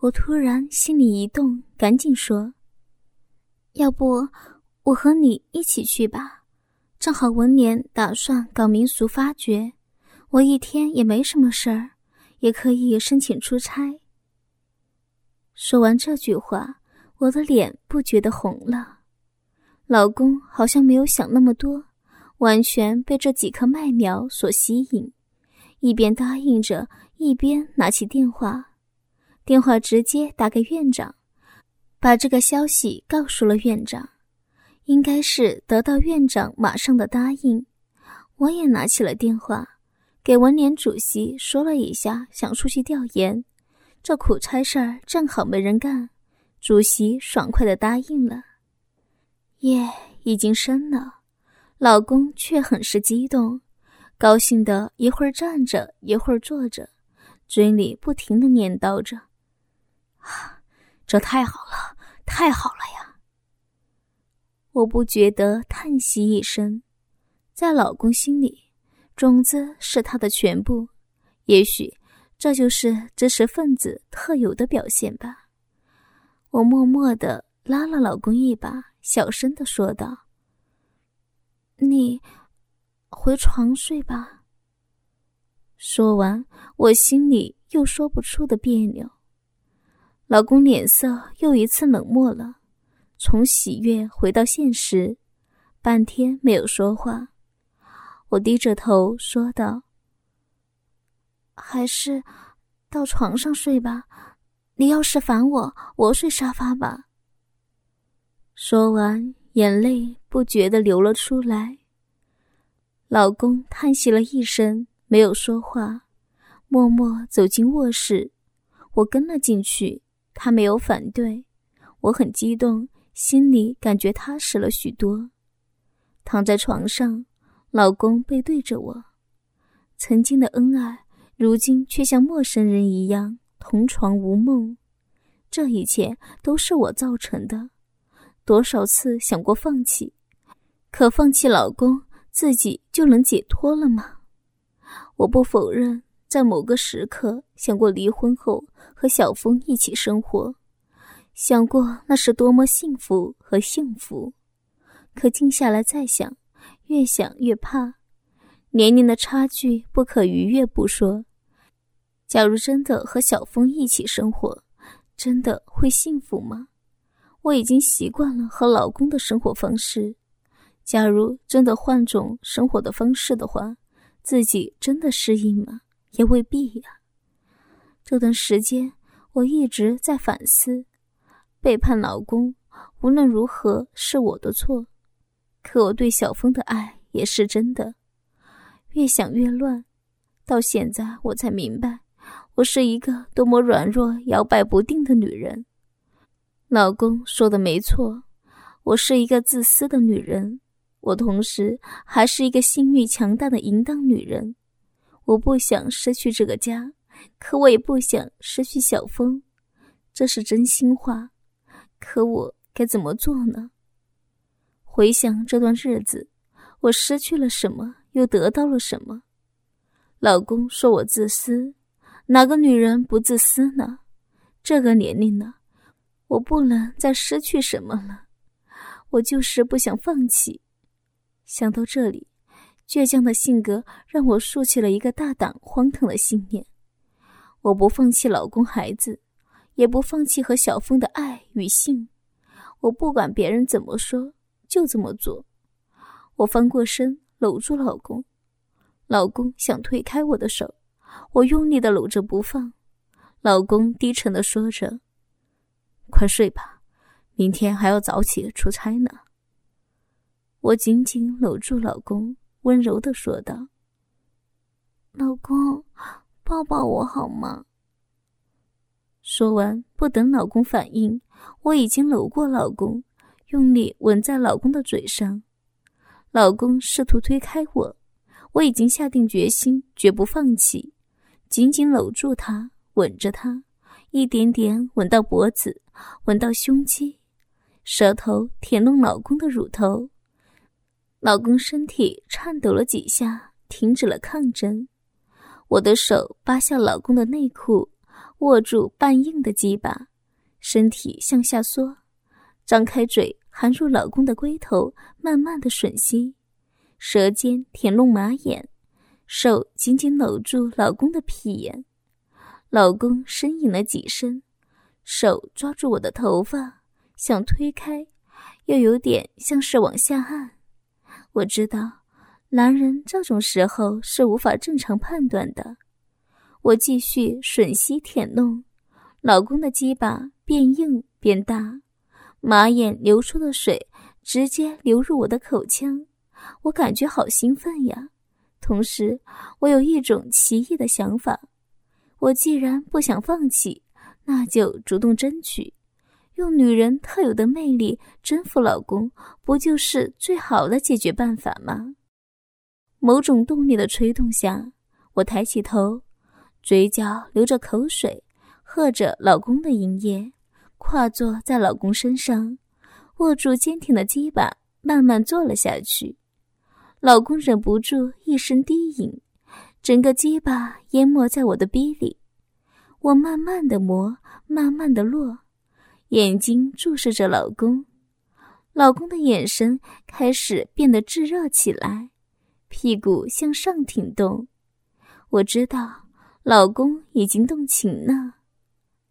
我突然心里一动，赶紧说：“要不我和你一起去吧？正好文年打算搞民俗发掘，我一天也没什么事儿，也可以申请出差。”说完这句话，我的脸不觉得红了。老公好像没有想那么多，完全被这几颗麦苗所吸引，一边答应着，一边拿起电话。电话直接打给院长，把这个消息告诉了院长，应该是得到院长马上的答应。我也拿起了电话，给文联主席说了一下，想出去调研，这苦差事儿正好没人干，主席爽快的答应了。夜已经深了，老公却很是激动，高兴的一会儿站着，一会儿坐着，嘴里不停的念叨着。这太好了，太好了呀！我不觉得叹息一声，在老公心里，种子是他的全部。也许这就是知识分子特有的表现吧。我默默的拉了老公一把，小声的说道：“你回床睡吧。”说完，我心里又说不出的别扭。老公脸色又一次冷漠了，从喜悦回到现实，半天没有说话。我低着头说道：“还是到床上睡吧，你要是烦我，我睡沙发吧。”说完，眼泪不觉地流了出来。老公叹息了一声，没有说话，默默走进卧室，我跟了进去。他没有反对，我很激动，心里感觉踏实了许多。躺在床上，老公背对着我，曾经的恩爱，如今却像陌生人一样同床无梦。这一切都是我造成的，多少次想过放弃，可放弃老公，自己就能解脱了吗？我不否认。在某个时刻，想过离婚后和小峰一起生活，想过那是多么幸福和幸福。可静下来再想，越想越怕。年龄的差距不可逾越不说，假如真的和小峰一起生活，真的会幸福吗？我已经习惯了和老公的生活方式，假如真的换种生活的方式的话，自己真的适应吗？也未必呀。这段时间，我一直在反思，背叛老公，无论如何是我的错。可我对小峰的爱也是真的。越想越乱，到现在我才明白，我是一个多么软弱、摇摆不定的女人。老公说的没错，我是一个自私的女人，我同时还是一个性欲强大的淫荡女人。我不想失去这个家，可我也不想失去小峰，这是真心话。可我该怎么做呢？回想这段日子，我失去了什么，又得到了什么？老公说我自私，哪个女人不自私呢？这个年龄了，我不能再失去什么了。我就是不想放弃。想到这里。倔强的性格让我竖起了一个大胆荒唐的信念：我不放弃老公、孩子，也不放弃和小峰的爱与性。我不管别人怎么说，就这么做。我翻过身，搂住老公。老公想推开我的手，我用力的搂着不放。老公低沉的说着：“快睡吧，明天还要早起出差呢。”我紧紧搂住老公。温柔的说道：“老公，抱抱我好吗？”说完，不等老公反应，我已经搂过老公，用力吻在老公的嘴上。老公试图推开我，我已经下定决心，绝不放弃，紧紧搂住他，吻着他，一点点吻到脖子，吻到胸肌，舌头舔弄老公的乳头。老公身体颤抖了几下，停止了抗争。我的手扒下老公的内裤，握住半硬的鸡巴，身体向下缩，张开嘴含入老公的龟头，慢慢的吮吸，舌尖舔弄马眼，手紧紧搂住老公的屁眼。老公呻吟了几声，手抓住我的头发，想推开，又有点像是往下按。我知道，男人这种时候是无法正常判断的。我继续吮吸舔弄，老公的鸡巴变硬变大，马眼流出的水直接流入我的口腔，我感觉好兴奋呀！同时，我有一种奇异的想法。我既然不想放弃，那就主动争取，用女人特有的魅力征服老公，不就是最好的解决办法吗？某种动力的催动下，我抬起头，嘴角流着口水，喝着老公的营业，跨坐在老公身上，握住坚挺的鸡巴，慢慢坐了下去。老公忍不住一声低吟。整个鸡巴淹没在我的逼里，我慢慢的磨，慢慢的落，眼睛注视着老公，老公的眼神开始变得炙热起来，屁股向上挺动，我知道老公已经动情了，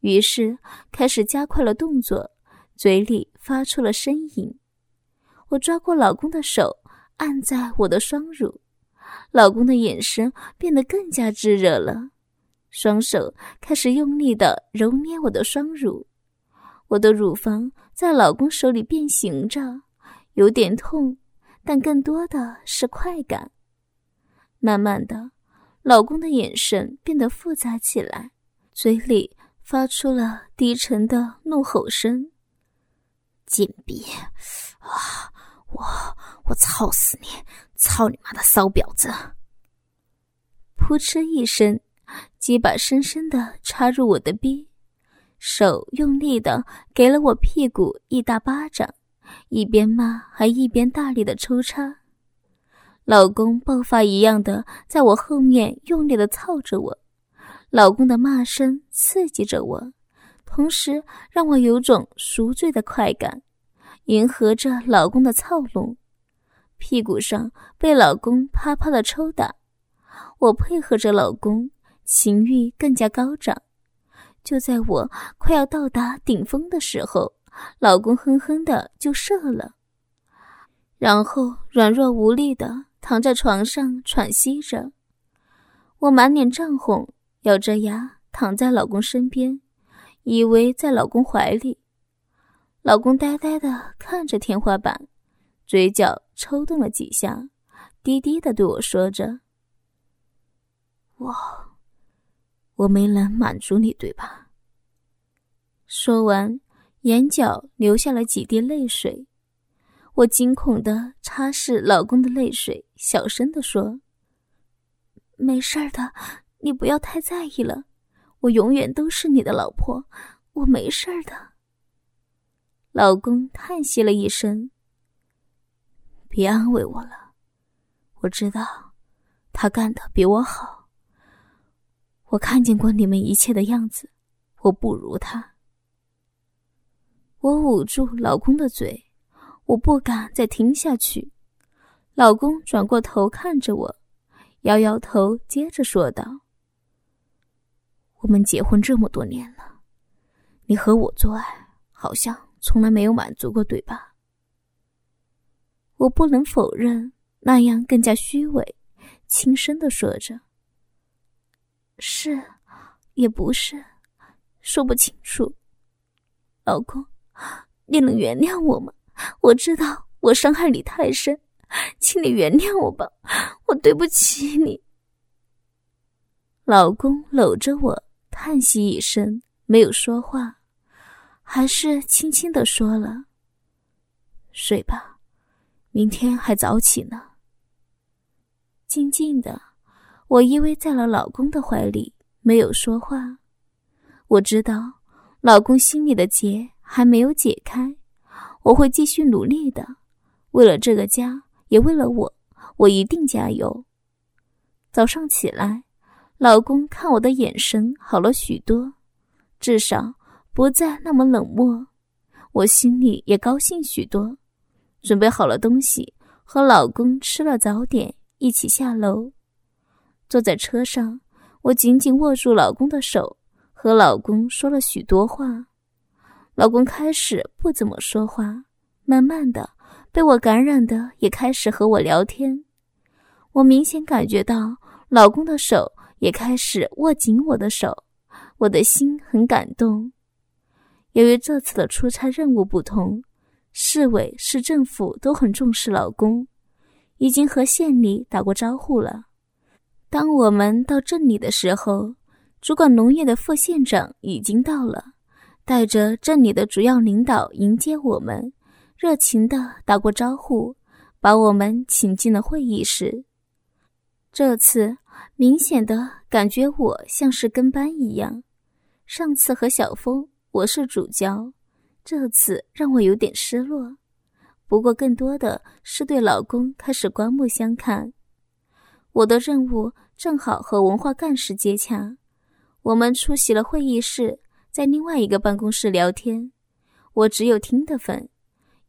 于是开始加快了动作，嘴里发出了呻吟，我抓过老公的手，按在我的双乳。老公的眼神变得更加炙热了，双手开始用力的揉捏我的双乳，我的乳房在老公手里变形着，有点痛，但更多的是快感。慢慢的，老公的眼神变得复杂起来，嘴里发出了低沉的怒吼声：“贱逼，啊，我我操死你！”操你妈的骚婊子！扑哧一声，鸡巴深深的插入我的逼，手用力的给了我屁股一大巴掌，一边骂还一边大力的抽插。老公爆发一样的在我后面用力的操着我，老公的骂声刺激着我，同时让我有种赎罪的快感，迎合着老公的操弄。屁股上被老公啪啪的抽打，我配合着老公，情欲更加高涨。就在我快要到达顶峰的时候，老公哼哼的就射了，然后软弱无力的躺在床上喘息着。我满脸涨红，咬着牙躺在老公身边，以为在老公怀里。老公呆呆的看着天花板。嘴角抽动了几下，低低的对我说着：“我，我没能满足你，对吧？”说完，眼角流下了几滴泪水。我惊恐的擦拭老公的泪水，小声的说：“没事的，你不要太在意了，我永远都是你的老婆，我没事的。”老公叹息了一声。别安慰我了，我知道他干的比我好。我看见过你们一切的样子，我不如他。我捂住老公的嘴，我不敢再听下去。老公转过头看着我，摇摇头，接着说道：“我们结婚这么多年了，你和我做爱好像从来没有满足过，对吧？”我不能否认，那样更加虚伪。轻声的说着：“是，也不是，说不清楚。”老公，你能原谅我吗？我知道我伤害你太深，请你原谅我吧，我对不起你。老公搂着我，叹息一声，没有说话，还是轻轻的说了：“睡吧。”明天还早起呢。静静的，我依偎在了老公的怀里，没有说话。我知道，老公心里的结还没有解开，我会继续努力的，为了这个家，也为了我，我一定加油。早上起来，老公看我的眼神好了许多，至少不再那么冷漠。我心里也高兴许多，准备好了东西，和老公吃了早点，一起下楼。坐在车上，我紧紧握住老公的手，和老公说了许多话。老公开始不怎么说话，慢慢的被我感染的，也开始和我聊天。我明显感觉到老公的手也开始握紧我的手，我的心很感动。由于这次的出差任务不同，市委、市政府都很重视老公，已经和县里打过招呼了。当我们到镇里的时候，主管农业的副县长已经到了，带着镇里的主要领导迎接我们，热情的打过招呼，把我们请进了会议室。这次明显的感觉我像是跟班一样，上次和小峰。我是主教，这次让我有点失落，不过更多的是对老公开始刮目相看。我的任务正好和文化干事接洽，我们出席了会议室，在另外一个办公室聊天。我只有听的份，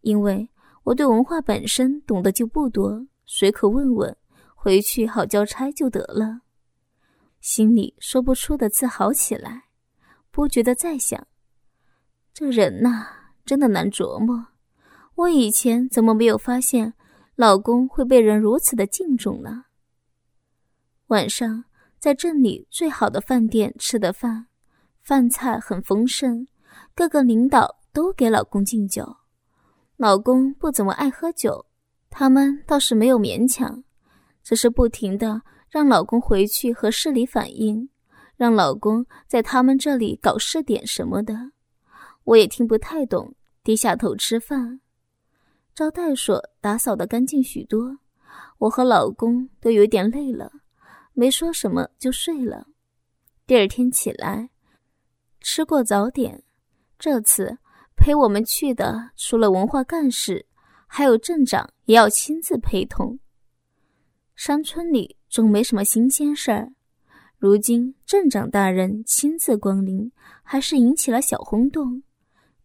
因为我对文化本身懂得就不多，随口问问，回去好交差就得了。心里说不出的自豪起来，不觉得在想。这人呐，真的难琢磨。我以前怎么没有发现，老公会被人如此的敬重呢？晚上在镇里最好的饭店吃的饭，饭菜很丰盛，各个领导都给老公敬酒。老公不怎么爱喝酒，他们倒是没有勉强，只是不停的让老公回去和市里反映，让老公在他们这里搞试点什么的。我也听不太懂，低下头吃饭。招待所打扫的干净许多，我和老公都有点累了，没说什么就睡了。第二天起来，吃过早点，这次陪我们去的除了文化干事，还有镇长也要亲自陪同。山村里总没什么新鲜事儿，如今镇长大人亲自光临，还是引起了小轰动。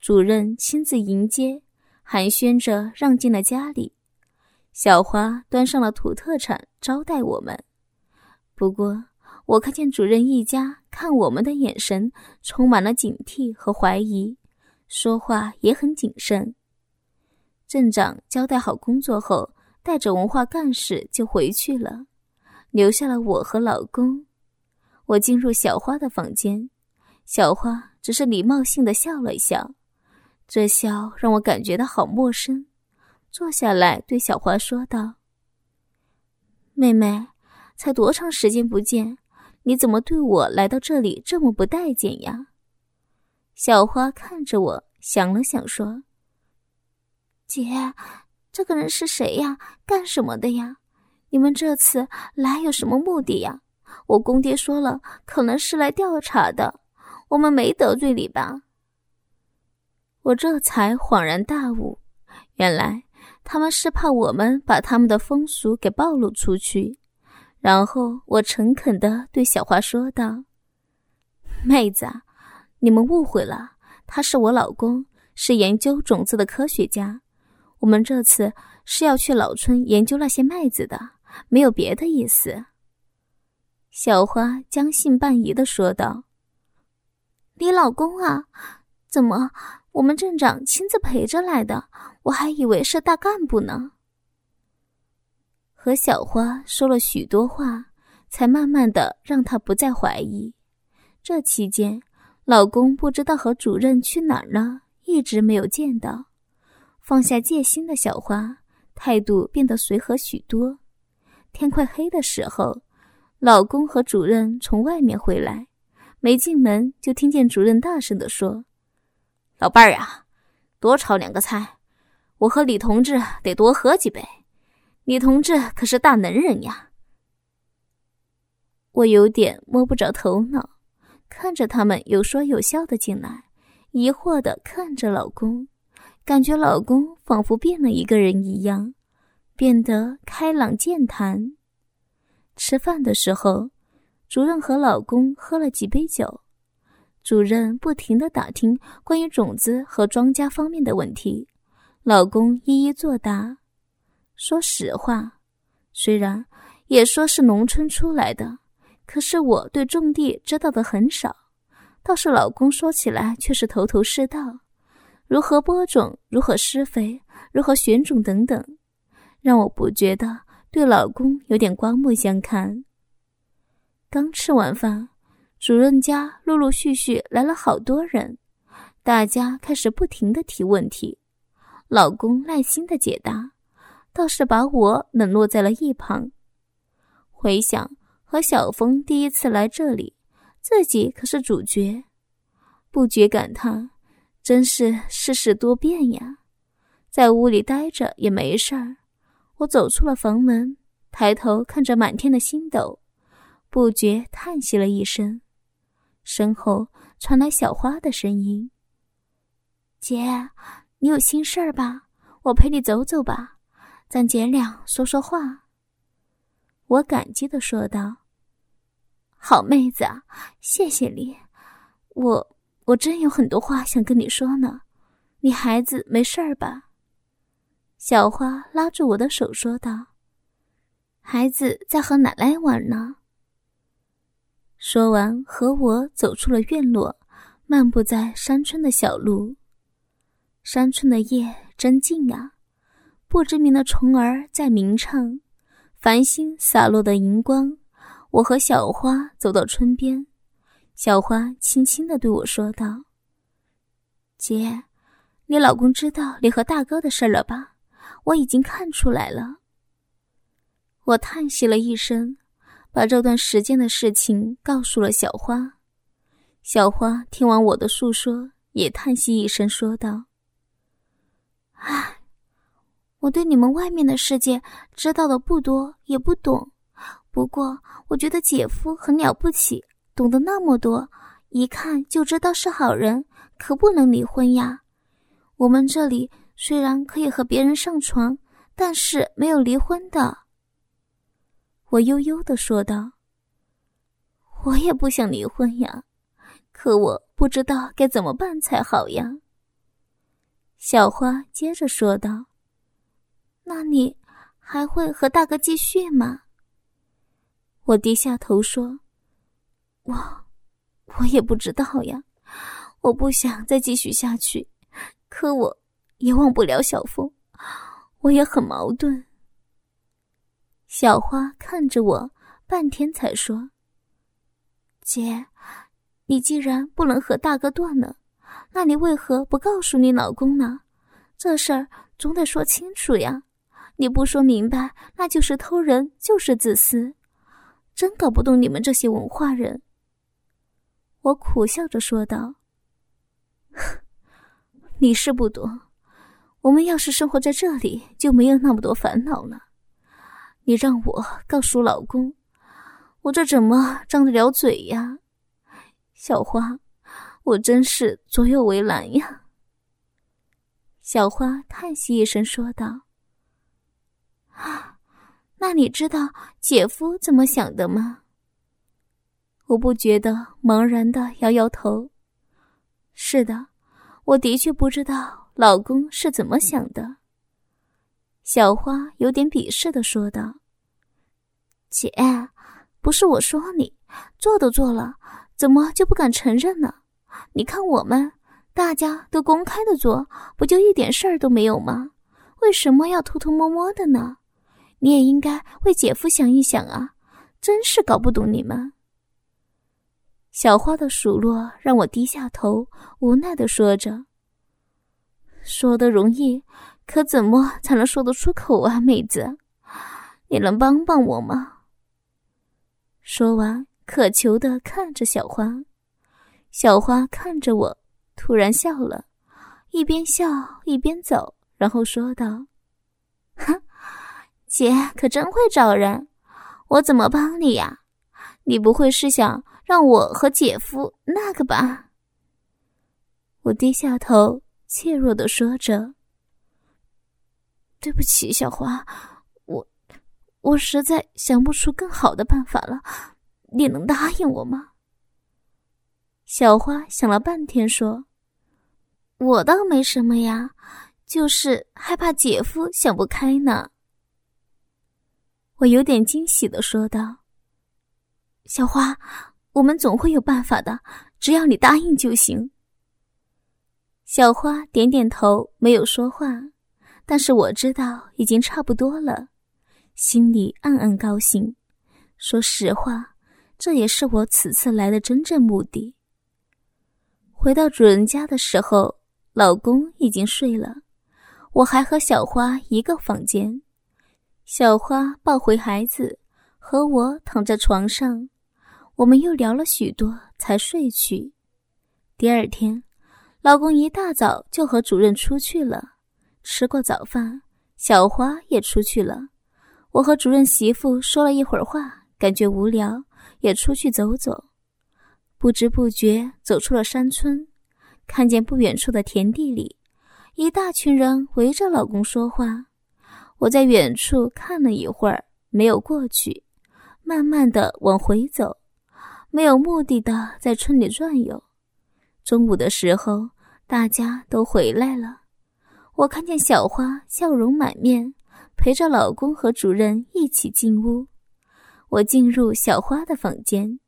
主任亲自迎接，寒暄着让进了家里。小花端上了土特产招待我们。不过，我看见主任一家看我们的眼神充满了警惕和怀疑，说话也很谨慎。镇长交代好工作后，带着文化干事就回去了，留下了我和老公。我进入小花的房间，小花只是礼貌性的笑了一笑。这笑让我感觉到好陌生，坐下来对小花说道：“妹妹，才多长时间不见，你怎么对我来到这里这么不待见呀？”小花看着我，想了想说：“姐，这个人是谁呀？干什么的呀？你们这次来有什么目的呀？我公爹说了，可能是来调查的，我们没得罪你吧？”我这才恍然大悟，原来他们是怕我们把他们的风俗给暴露出去。然后我诚恳地对小花说道：“妹子，你们误会了，他是我老公，是研究种子的科学家。我们这次是要去老村研究那些麦子的，没有别的意思。”小花将信半疑地说道：“你老公啊，怎么？”我们镇长亲自陪着来的，我还以为是大干部呢。和小花说了许多话，才慢慢的让她不再怀疑。这期间，老公不知道和主任去哪儿了，一直没有见到。放下戒心的小花态度变得随和许多。天快黑的时候，老公和主任从外面回来，没进门就听见主任大声的说。老伴儿呀，多炒两个菜，我和李同志得多喝几杯。女同志可是大能人呀。我有点摸不着头脑，看着他们有说有笑的进来，疑惑的看着老公，感觉老公仿佛变了一个人一样，变得开朗健谈。吃饭的时候，主任和老公喝了几杯酒。主任不停的打听关于种子和庄稼方面的问题，老公一一作答。说实话，虽然也说是农村出来的，可是我对种地知道的很少，倒是老公说起来却是头头是道，如何播种，如何施肥，如何选种等等，让我不觉得对老公有点刮目相看。刚吃完饭。主任家陆陆续续来了好多人，大家开始不停的提问题，老公耐心的解答，倒是把我冷落在了一旁。回想和小峰第一次来这里，自己可是主角，不觉感叹，真是世事多变呀。在屋里待着也没事儿，我走出了房门，抬头看着满天的星斗，不觉叹息了一声。身后传来小花的声音：“姐，你有心事儿吧？我陪你走走吧，咱姐俩说说话。”我感激的说道：“好妹子，谢谢你。我我真有很多话想跟你说呢。你孩子没事儿吧？”小花拉住我的手说道：“孩子在和奶奶玩呢。”说完，和我走出了院落，漫步在山村的小路。山村的夜真静啊，不知名的虫儿在鸣唱，繁星洒落的荧光。我和小花走到村边，小花轻轻的对我说道：“姐，你老公知道你和大哥的事儿了吧？我已经看出来了。”我叹息了一声。把这段时间的事情告诉了小花，小花听完我的诉说，也叹息一声，说道：“唉，我对你们外面的世界知道的不多，也不懂。不过我觉得姐夫很了不起，懂得那么多，一看就知道是好人，可不能离婚呀。我们这里虽然可以和别人上床，但是没有离婚的。”我悠悠的说道：“我也不想离婚呀，可我不知道该怎么办才好呀。”小花接着说道：“那你还会和大哥继续吗？”我低下头说：“我，我也不知道呀，我不想再继续下去，可我也忘不了小峰，我也很矛盾。”小花看着我，半天才说：“姐，你既然不能和大哥断了，那你为何不告诉你老公呢？这事儿总得说清楚呀！你不说明白，那就是偷人，就是自私。真搞不懂你们这些文化人。”我苦笑着说道：“ 你是不懂，我们要是生活在这里，就没有那么多烦恼了。”你让我告诉老公，我这怎么张得了嘴呀？小花，我真是左右为难呀。小花叹息一声说道：“，啊那你知道姐夫怎么想的吗？”我不觉得，茫然的摇摇头。是的，我的确不知道老公是怎么想的。小花有点鄙视的说道：“姐，不是我说你，做都做了，怎么就不敢承认呢？你看我们，大家都公开的做，不就一点事儿都没有吗？为什么要偷偷摸摸的呢？你也应该为姐夫想一想啊！真是搞不懂你们。”小花的数落让我低下头，无奈的说着：“说的容易。”可怎么才能说得出口啊，妹子？你能帮帮我吗？说完，渴求的看着小花。小花看着我，突然笑了，一边笑一边走，然后说道：“哼，姐可真会找人，我怎么帮你呀？你不会是想让我和姐夫那个吧？”我低下头，怯弱的说着。对不起，小花，我我实在想不出更好的办法了，你能答应我吗？小花想了半天说：“我倒没什么呀，就是害怕姐夫想不开呢。”我有点惊喜的说道：“小花，我们总会有办法的，只要你答应就行。”小花点点头，没有说话，但是我知道已经差不多了，心里暗暗高兴。说实话，这也是我此次来的真正目的。回到主人家的时候，老公已经睡了，我还和小花一个房间。小花抱回孩子，和我躺在床上，我们又聊了许多，才睡去。第二天，老公一大早就和主任出去了。吃过早饭，小花也出去了。我和主任媳妇说了一会儿话，感觉无聊，也出去走走。不知不觉走出了山村，看见不远处的田地里，一大群人围着老公说话。我在远处看了一会儿，没有过去，慢慢的往回走，没有目的的在村里转悠。中午的时候，大家都回来了，我看见小花笑容满面，陪着老公和主任一起进屋。我进入小花的房间，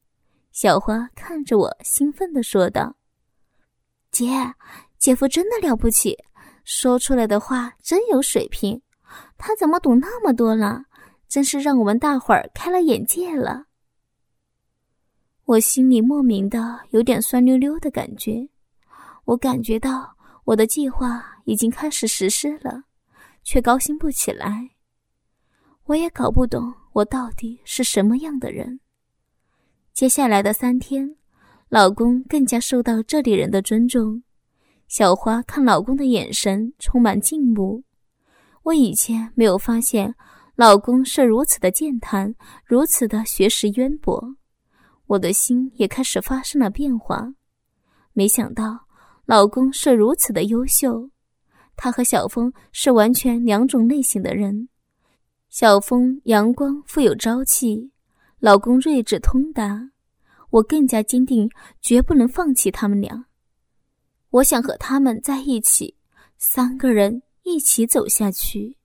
小花看着我，兴奋的说道：“姐，姐夫真的了不起，说出来的话真有水平。”他怎么懂那么多了？真是让我们大伙儿开了眼界了。我心里莫名的有点酸溜溜的感觉。我感觉到我的计划已经开始实施了，却高兴不起来。我也搞不懂我到底是什么样的人。接下来的三天，老公更加受到这里人的尊重。小花看老公的眼神充满敬慕。我以前没有发现，老公是如此的健谈，如此的学识渊博，我的心也开始发生了变化。没想到，老公是如此的优秀，他和小峰是完全两种类型的人。小峰阳光富有朝气，老公睿智通达，我更加坚定，绝不能放弃他们俩。我想和他们在一起，三个人。一起走下去。